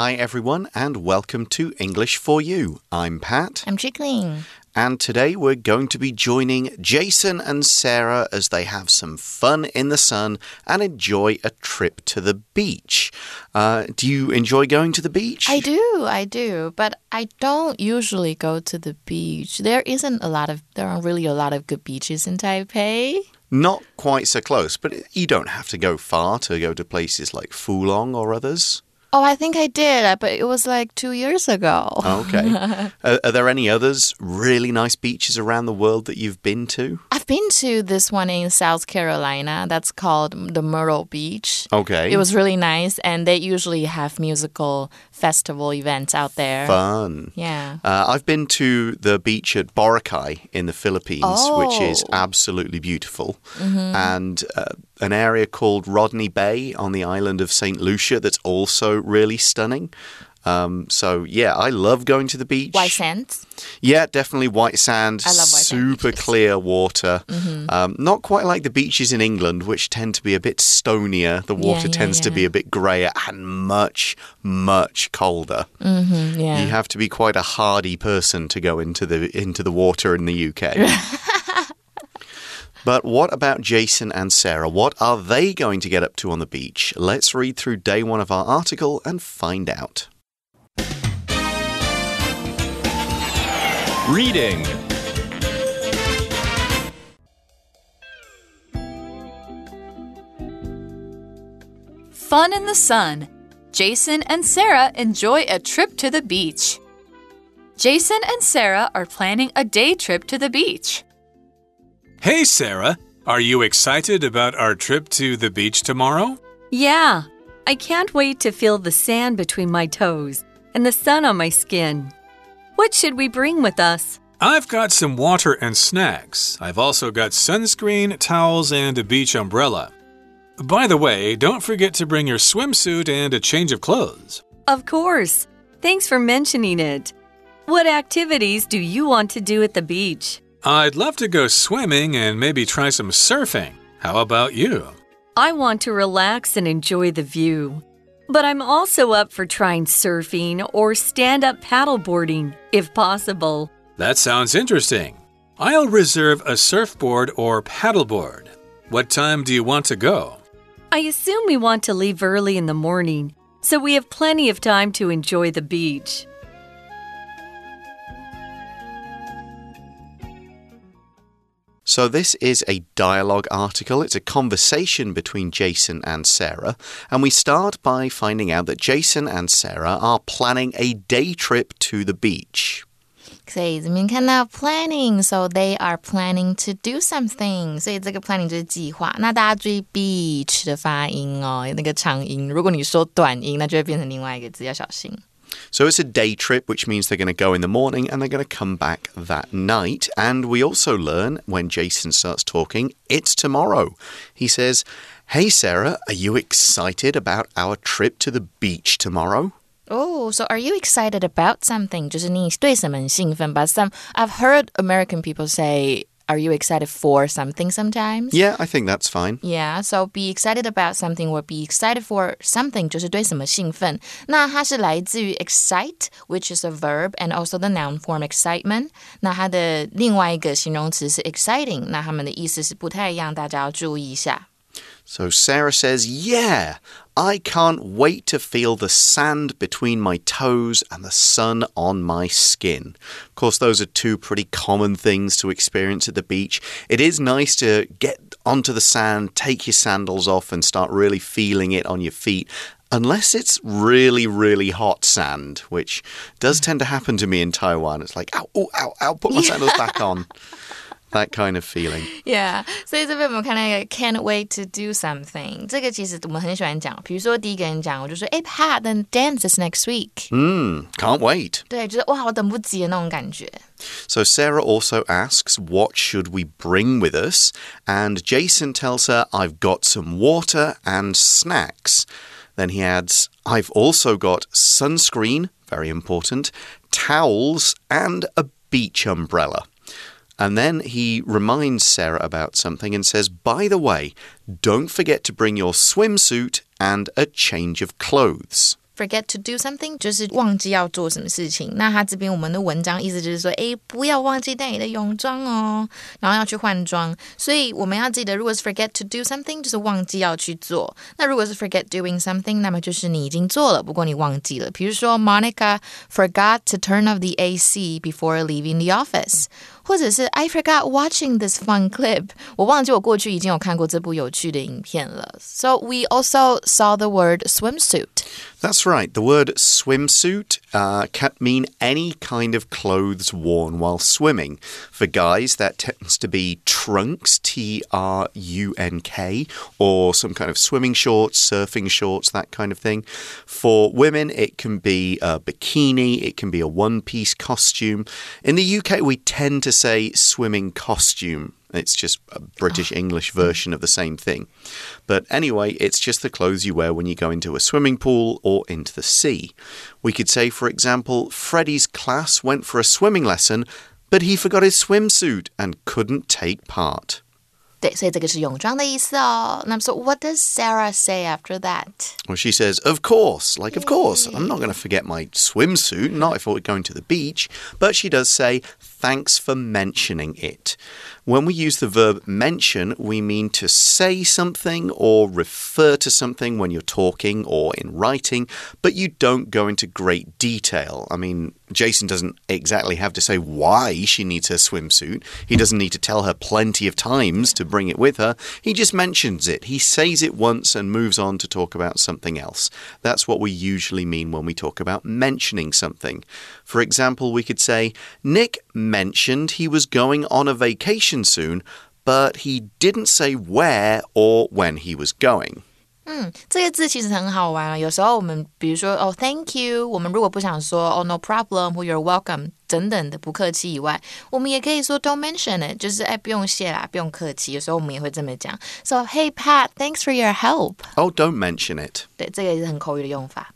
Hi, everyone, and welcome to English for You. I'm Pat. I'm Chickling. And today we're going to be joining Jason and Sarah as they have some fun in the sun and enjoy a trip to the beach. Uh, do you enjoy going to the beach? I do, I do, but I don't usually go to the beach. There isn't a lot of, there aren't really a lot of good beaches in Taipei. Not quite so close, but you don't have to go far to go to places like Fulong or others. Oh, I think I did, uh, but it was like two years ago. Okay. are, are there any others really nice beaches around the world that you've been to? Been to this one in South Carolina that's called the Myrtle Beach. Okay. It was really nice, and they usually have musical festival events out there. Fun. Yeah. Uh, I've been to the beach at Boracay in the Philippines, which is Oh. absolutely beautiful, and uh, an area called Rodney Bay on the island of St. Lucia that's also really stunning. Um, so yeah, I love going to the beach. White sands. Yeah, definitely white sand, I love white super beaches. clear water. Mm-hmm. Um, not quite like the beaches in England, which tend to be a bit stonier. The water yeah, tends to be a bit grayer and much, much colder. Mm, yeah. You have to be quite a hardy person to go into the into the water in the UK. but what about Jason and Sarah? What are they going to get up to on the beach? Let's read through day one of our article and find out. Reading. Fun in the sun. Jason and Sarah enjoy a trip to the beach. Jason and Sarah are planning a day trip to the beach. Hey, Sarah. Are you excited about our trip to the beach tomorrow? Yeah, I can't wait to feel the sand between my toes and the sun on my skin. What should we bring with us? I've got some water and snacks. I've also got sunscreen, towels, and a beach umbrella. By the way, don't forget to bring your swimsuit and a change of clothes. Of course. Thanks for mentioning it. What activities do you want to do at the beach? I'd love to go swimming and maybe try some surfing. How about you? I want to relax and enjoy the view. But I'm also up for trying surfing or stand up paddleboarding, if possible. That sounds interesting. I'll reserve a surfboard or paddleboard. What time do you want to go? I assume we want to leave early in the morning, so we have plenty of time to enjoy the beach. So, this is a dialogue article. It's a conversation between Jason and Sarah. And we start by finding out that Jason and Sarah are planning a day trip to the beach. 所以这边看到 planning，so they are planning to do something，所以这个 planning 就是计划。那大家注意 beach 的发音哦，那个长音。如果你说短音，那就会变成另外一个字，要小心。 So, it's a day trip, which means they're going to go in the morning and they're going to come back that night. And we also learn when Jason starts talking, it's tomorrow. He says, Hey, Sarah, are you excited about our trip to the beach tomorrow? Oh, so are you excited about something? 就是你对什么很兴奋？But some I've heard American people say, "Are you excited for something?" Sometimes. Yeah, I think that's fine. Yeah, so be excited about something or be excited for something 就是对什么兴奋。那它是来自于 excite, which is a verb, and also the noun form excitement. 那它的另外一个形容词是 exciting，那它们的意思是不太一样，大家要注意一下。 So Sarah says, Yeah, I can't wait to feel the sand between my toes and the sun on my skin. Of course, those are two pretty common things to experience at the beach. It is nice to get onto the sand, take your sandals off, and start really feeling it on your feet. Unless it's really, really hot sand, which does tend to happen to me in Taiwan. It's like, ow, ow, ow, ow, put my sandals back on That kind of feeling. Yeah，所以这边我们看到一个 can't wait to do something，这个其实我们很喜欢讲。比如说第一个人讲，我就说，哎，Pat，then dance is next week。 Hmm, can't wait. 对，就是哇，我等不及的那种感觉。 So Sarah also asks, What should we bring with us? And Jason tells her, I've got some water and snacks. Then he adds, I've also got sunscreen, very important, towels, and a beach umbrella. And then he reminds Sarah about something and says, By the way, don't forget to bring your swimsuit and a change of clothes. forget to do something，就是忘记要做什么事情。那他这边我们的文章意思就是说，诶，不要忘记带你的泳装哦，然后要去换装。所以我们要记得，如果是 forget to do something，就是忘记要去做。那如果是 forget doing something，那么就是你已经做了，不过你忘记了。比如说，Monica forgot to turn off the AC before leaving the office。 或者是 I forgot watching this fun clip，我忘记我过去已经有看过这部有趣的影片了。So we also saw the word swimsuit. That's right. The word swimsuit uh, can mean any kind of clothes worn while swimming. For guys, that tends to be trunks, T R U N K, or some kind of swimming shorts, surfing shorts, that kind of thing. For women, it can be a bikini, it can be a one piece costume. In the UK, we tend to say swimming costume. It's just a British English version of the same thing. But anyway, it's just the clothes you wear when you go into a swimming pool or into the sea. We could say, for example, Freddie's class went for a swimming lesson, but he forgot his swimsuit and couldn't take part. 对，所以这个是泳装的意思哦。那么说，What does Sarah say after that? Well, she says, Of course, like, of course, I'm not going to forget my swimsuit, not if we're going to the beach. But she does say, Thanks for mentioning it. When we use the verb mention, we mean to say something or refer to something when you're talking or in writing, but you don't go into great detail. I mean, Jason doesn't exactly have to say why she needs her swimsuit. He doesn't need to tell her plenty of times to bring it with her. He just mentions it. He says it once and moves on to talk about something else. That's what we usually mean when we talk about mentioning something. For example, we could say, Nick mentioned he was going on a vacation soon, but he didn't say where or when he was going. 嗯，这个字其实很好玩啊。有时候我们比如说哦，Thank you，我们如果不想说哦，No problem 或 You're welcome 等等的不客气以外，我们也可以说 Don't mention it，就是哎不用谢啦，不用客气。有时候我们也会这么讲。So Hey Pat，thanks for your help。 Oh, don't mention it. 对，这个也是很口语的用法。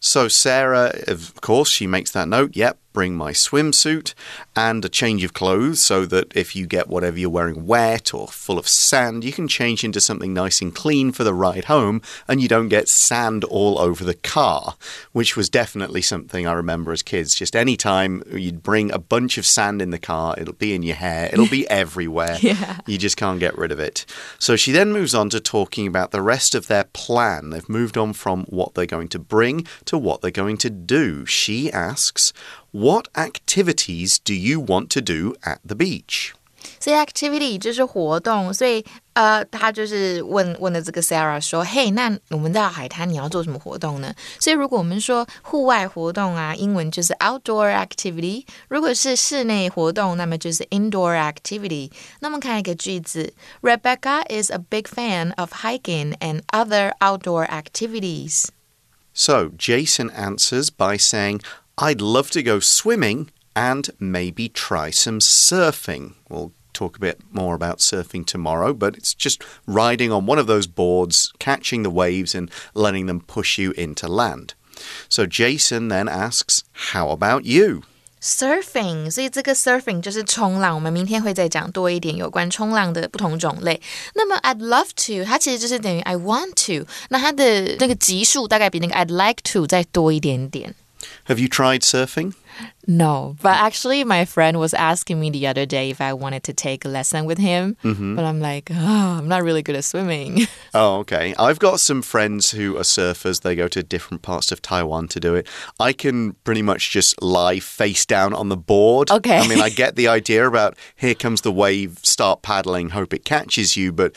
So Sarah, of course, she makes that note. Yep, bring my swimsuit and a change of clothes so that if you get whatever you're wearing wet or full of sand, you can change into something nice and clean for the ride home and you don't get sand all over the car, which was definitely something I remember as kids. Just any time you'd bring a bunch of sand in the car, it'll be in your hair, it'll be everywhere. Yeah. You just can't get rid of it. So she then moves on to talking about the rest of their plan. They've moved on from what they're going to bring to what they're going to do. She asks, What activities do you want to do at the beach? 所以 activity 就是活动，所以呃，他就是问问了这个 Sarah 说：“嘿，那我们到海滩你要做什么活动呢？”所以如果我们说户外活动啊，英文就是 outdoor activity；如果是室内活动，那么就是 indoor activity。那我们看一个句子：Rebecca is a big fan of hiking and other outdoor activities。 So Jason answers by saying, I'd love to go swimming and maybe try some surfing. We'll talk a bit more about surfing tomorrow, but it's just riding on one of those boards, catching the waves, and letting them push you into land. So Jason then asks, How about you? Surfing，所以这个 surfing 就是冲浪。我们明天会再讲多一点有关冲浪的不同种类。那么 I'd love to，它其实就是等于 I want to。那它的那个级数大概比那个 I'd like to 再多一点点。 Have you tried surfing? No, but actually, my friend was asking me the other day if I wanted to take a lesson with him. Mm-hmm. But I'm like, oh, I'm not really good at swimming. Oh, okay. I've got some friends who are surfers. They go to different parts of Taiwan to do it. I can pretty much just lie face down on the board. Okay. I mean, I get the idea about here comes the wave, start paddling, hope it catches you, but.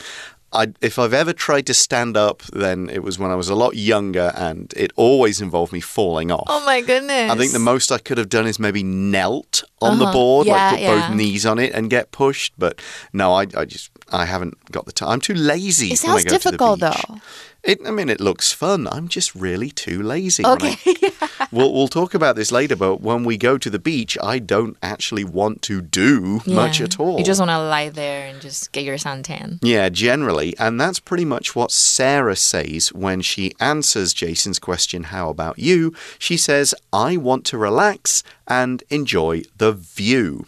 I, if I've ever tried to stand up, then it was when I was a lot younger, and it always involved me falling off. oh my goodness. I think the most I could have done is maybe knelt on the Uh-huh. board, Yeah, like put yeah. both knees on it and get pushed. But no, I, I just I haven't got the time. I'm too lazy. It sounds go to the difficult though. It, I mean, it looks fun. I'm just really too lazy. when I- Okay. we'll, we'll talk about this later, but when we go to the beach, I don't actually want to do much at all. You just want to lie there and just get your suntan. Yeah, generally. And that's pretty much what Sarah says when she answers Jason's question, How about you? She says, I want to relax and enjoy the view.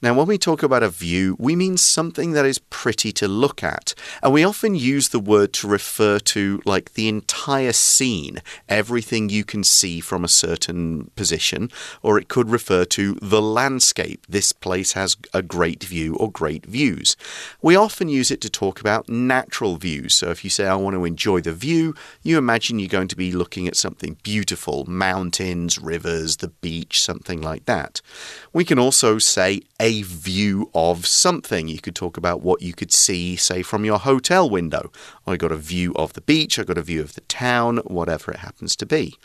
Now, when we talk about a view, we mean something that is pretty to look at. And we often use the word to refer to like the entire scene, everything you can see from a certain position, or it could refer to the landscape. This place has a great view or great views. We often use it to talk about natural views. So if you say, I want to enjoy the view, you imagine you're going to be looking at something beautiful mountains, rivers, the beach, something like that. We can also say a view of something. You could talk about what you could see, say, from your hotel window. I got a view of the beach, I got a view of the town, whatever it happens to be.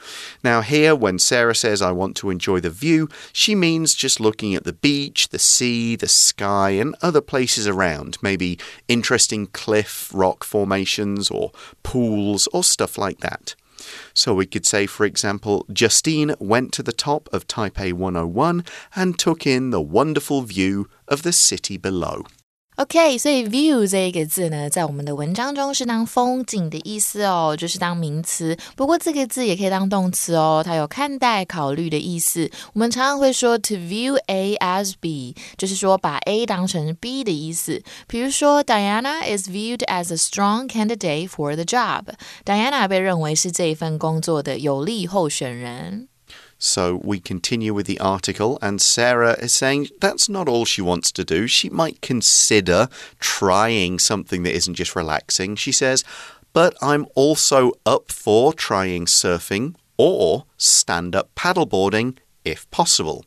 Now, here, when Sarah says, I want to enjoy the view, she means just looking at the beach, the sea, the sky, and other places around. Maybe interesting cliff, rock formations, or pools, or stuff like that. So we could say, for example, Justine went to the top of Taipei 101 and took in the wonderful view of the city below. OK，所以 view 这一个字呢，在我们的文章中是当风景的意思哦，就是当名词。不过这个字也可以当动词哦，它有看待、考虑的意思。我们常常会说 to view A as B，就是说把 A 当成 B 的意思。比如说，Diana is viewed as a strong candidate for the job。Diana 被认为是这一份工作的有利候选人。So we continue with the article, and Sarah is saying that's not all she wants to do. She might consider trying something that isn't just relaxing. She says, but I'm also up for trying surfing or stand up paddleboarding if possible.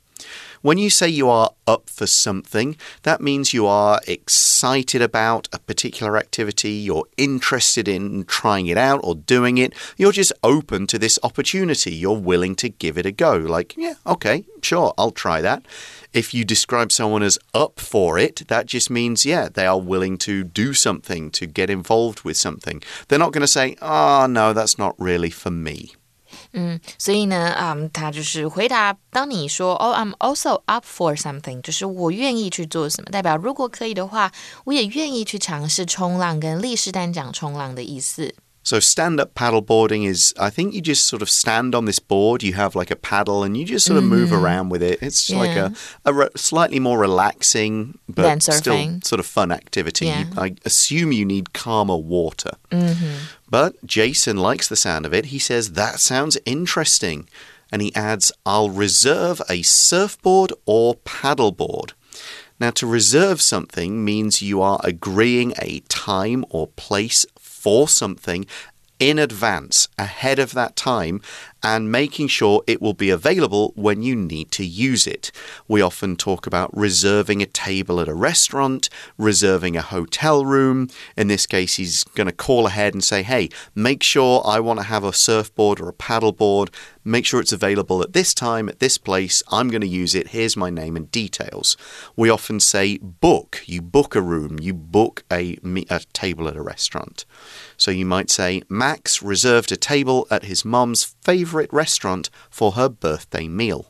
When you say you are up for something, that means you are excited about a particular activity, you're interested in trying it out or doing it, you're just open to this opportunity, you're willing to give it a go. Like, yeah, okay, sure, I'll try that. If you describe someone as up for it, that just means, yeah, they are willing to do something, to get involved with something. They're not going to say, oh, no, that's not really for me. 嗯，所以呢，嗯，他就是回答，当你说哦，I'm also up for something，就是我愿意去做什么，代表如果可以的话，我也愿意去尝试冲浪，跟立式单讲冲浪的意思。So stand up paddleboarding is, I think you just sort of stand on this board, you have like a paddle, and you just sort of mm -hmm. move mm-hmm. around with it. It's yeah. like a, a slightly more relaxing, but still sort of fun activity. Yeah. I assume you need calmer water. Mm -hmm. But Jason likes the sound of it. He says, that sounds interesting. And he adds, I'll reserve a surfboard or paddleboard. Now, to reserve something means you are agreeing a time or place for something in advance, ahead of that time, and making sure it will be available when you need to use it. We often talk about reserving a table at a restaurant, reserving a hotel room. In this case, he's going to call ahead and say, Hey, make sure I want to have a surfboard or a paddleboard. Make sure it's available at this time, at this place. I'm going to use it. Here's my name and details. We often say book. You book a room, you book a, a table at a restaurant. So you might say, Max reserved a table at his mum's favorite restaurant for her birthday meal.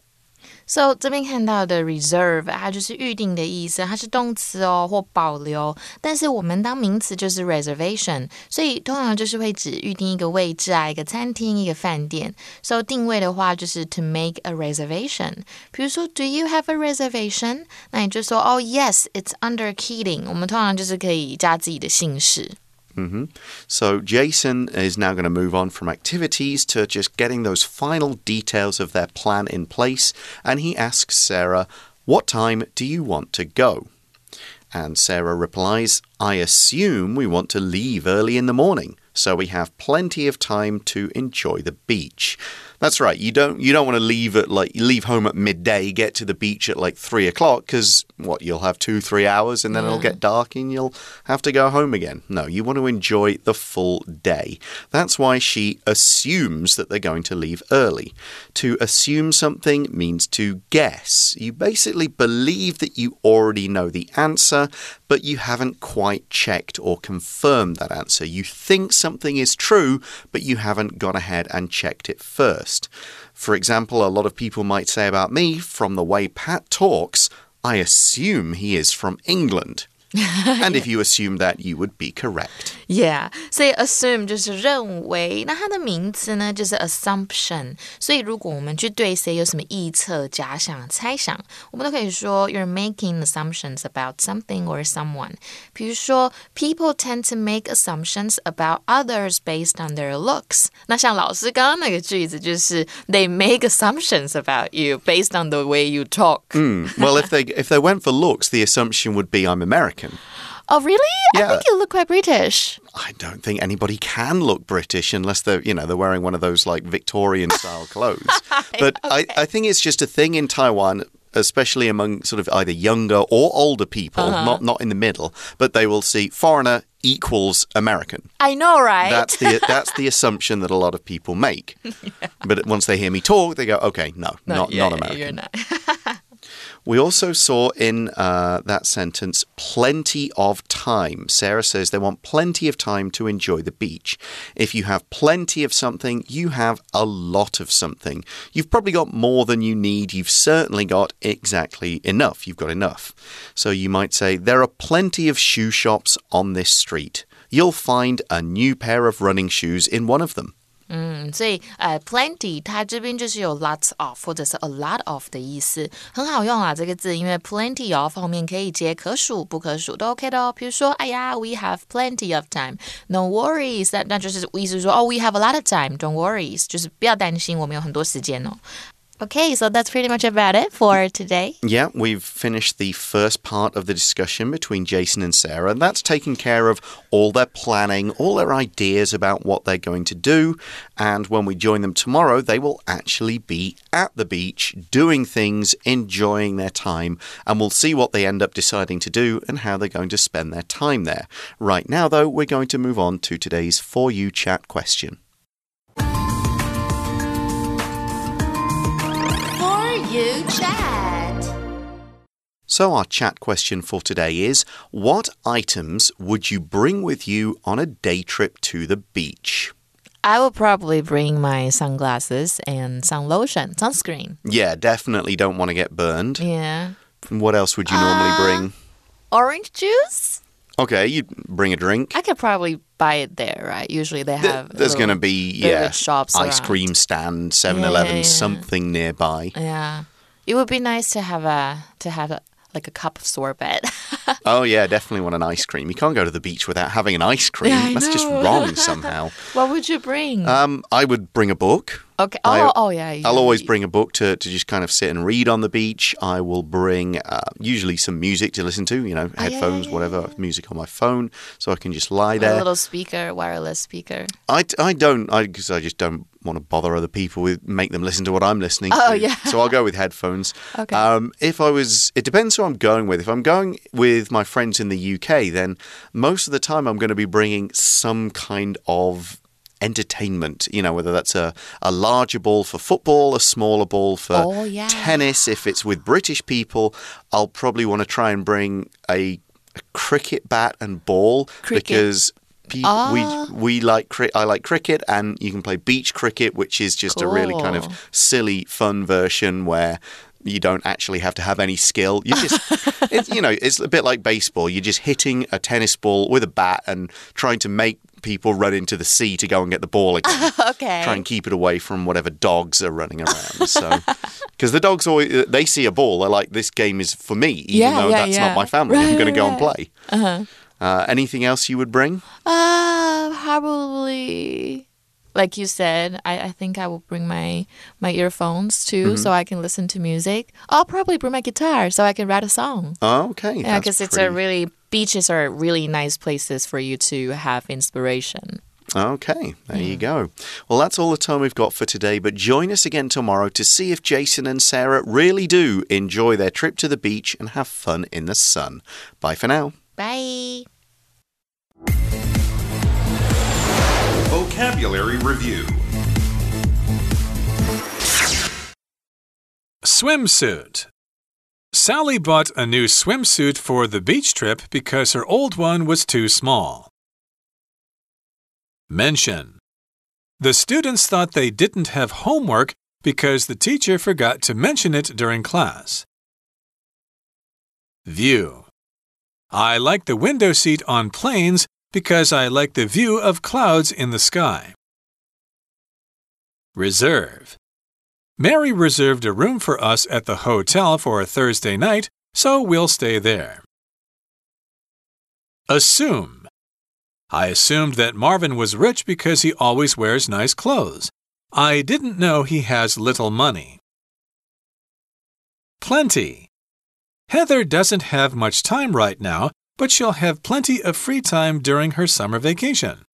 So 这边看到的 reserve，它就是预定的意思，它是动词哦或保留。但是我们当名词就是 reservation，所以通常就是会指预定一个位置啊，一个餐厅、一个饭店。So 定位的话就是 to make a reservation。比如说，Do you have a reservation？那你就说哦，Yes，it's under Keating。我们通常就是可以加自己的姓氏。 Mm -hmm. So Jason is now going to move on from activities to just getting those final details of their plan in place. And he asks Sarah, What time do you want to go? And Sarah replies, I assume we want to leave early in the morning, so we have plenty of time to enjoy the beach. That's right. You don't you don't want to leave at like leave home at midday, get to the beach at like three o'clock because what you'll have two three hours and then yeah. it'll get dark and you'll have to go home again. No, you want to enjoy the full day. That's why she assumes that they're going to leave early. To assume something means to guess. You basically believe that you already know the answer, but you haven't quite checked or confirmed that answer. You think something is true, but you haven't gone ahead and checked it first. For example, a lot of people might say about me, from the way Pat talks, I assume he is from England. and if you assume that, you would be correct. Yeah，所以 assume 就是认为，那它的名词呢就是 assumption。所以如果我们去对谁有什么臆测、假想、猜想，我们都可以说 you're making assumptions about something or someone。比如说，people tend to make assumptions about others based on their looks。那像老师刚刚那个句子就是 they make assumptions about you based on the way you talk。 Well, if they if they went for looks, the assumption would be I'm American. Oh, really? I think you look quite British. I don't think anybody can look British unless they're, you know, they're wearing one of those like Victorian style clothes. But I, I think it's just a thing in Taiwan, especially among sort of either younger or older people, uh-huh. not not in the middle. But they will see foreigner equals American. I know, right? That's the that's the assumption that a lot of people make. But once they hear me talk, they go, okay, no, not yeah, not yeah, American. You're not. We also saw in uh, that sentence plenty of time. Sarah says they want plenty of time to enjoy the beach. If you have plenty of something, you have a lot of something. You've probably got more than you need. You've certainly got exactly enough. You've got enough. So you might say, There are plenty of shoe shops on this street. You'll find a new pair of running shoes in one of them. 嗯，所以呃，plenty 它这边就是有 lots of 或者是 a lot of 的意思，很好用啊这个字，因为 plenty of 后面可以接可数、不可数都 OK 的哦。比如说，哎呀，we have plenty of time，no worries，那那就是意思说，哦，we have a lot of time，don't worries，就是不要担心，我们有很多时间哦。Okay, so that's pretty much about it for today. Yeah, we've finished the first part of the discussion between Jason and Sarah, that's taken care of all their planning, all their ideas about what they're going to do. And when we join them tomorrow, they will actually be at the beach doing things, enjoying their time, and we'll see what they end up deciding to do and how they're going to spend their time there. Right now, though, we're going to move on to today's For You Chat question. You chat. So, our chat question for today is What items would you bring with you on a day trip to the beach? I will probably bring my sunglasses and sun lotion, sunscreen. Yeah, definitely don't want to get burned. Yeah. What else would you normally uh, bring? Orange juice? Okay, you'd bring a drink. I could probably buy it there, right? Usually they Th- have. There's going to be, yeah, shops ice around. cream stand, 7 Eleven, yeah, yeah. something nearby. Yeah, it would be nice to have a to have a, like a cup of sorbet. Oh, yeah, definitely want an ice cream. You can't go to the beach without having an ice cream. Yeah, That's just wrong somehow. what would you bring? Um, I would bring a book. Okay. Oh, I- oh yeah. I'll always bring a book to, to just kind of sit and read on the beach. I will bring uh, usually some music to listen to, you know, Oh, yeah, yeah, headphones, whatever, music on my phone, so I can just lie there. a little speaker, wireless speaker. I, I don't, because I, just don't want to bother other people with, make them listen to what I'm listening Oh, to. yeah. So I'll go with headphones. Okay. Um, if I was, it depends who I'm going with. If I'm going with my friends in the UK, then most of the time I'm going to be bringing some kind of entertainment you know whether that's a, a larger ball for football a smaller ball for Oh, yeah. tennis if it's with british people i'll probably want to try and bring a, a cricket bat and ball Cricket. because pe- Ah. we we like I like cricket and you can play beach cricket which is just a really kind of silly fun version where you don't actually have to have any skill. You just, it's, you know, it's a bit like baseball. You're just hitting a tennis ball with a bat and trying to make people run into the sea to go and get the ball again. Okay. Try and keep it away from whatever dogs are running around. So, because the dogs always they see a ball, they're like, "This game is for me," even Yeah, though yeah, that's yeah. not my family. I'm Right, going to go and play. Uh-huh. anything else you would bring? Uh, probably. Like you said, I, I think I will bring my my earphones too, Mm-hmm. so I can listen to music. I'll probably bring my guitar so I can write a song. Oh, okay. Yeah, because it's a really beaches are really nice places for you to have inspiration. Okay, there you hmm. go. Well, that's all the time we've got for today, but join us again tomorrow to see if Jason and Sarah really do enjoy their trip to the beach and have fun in the sun. Bye for now. Bye. Vocabulary Review Swimsuit. Sally bought a new swimsuit for the beach trip because her old one was too small. Mention. The students thought they didn't have homework because the teacher forgot to mention it during class. View. I like the window seat on planes because I like the view of clouds in the sky. Reserve. Mary reserved a room for us at the hotel for a Thursday night, so we'll stay there. Assume. I assumed that Marvin was rich because he always wears nice clothes. I didn't know he has little money. Plenty. Heather doesn't have much time right now, but she'll have plenty of free time during her summer vacation.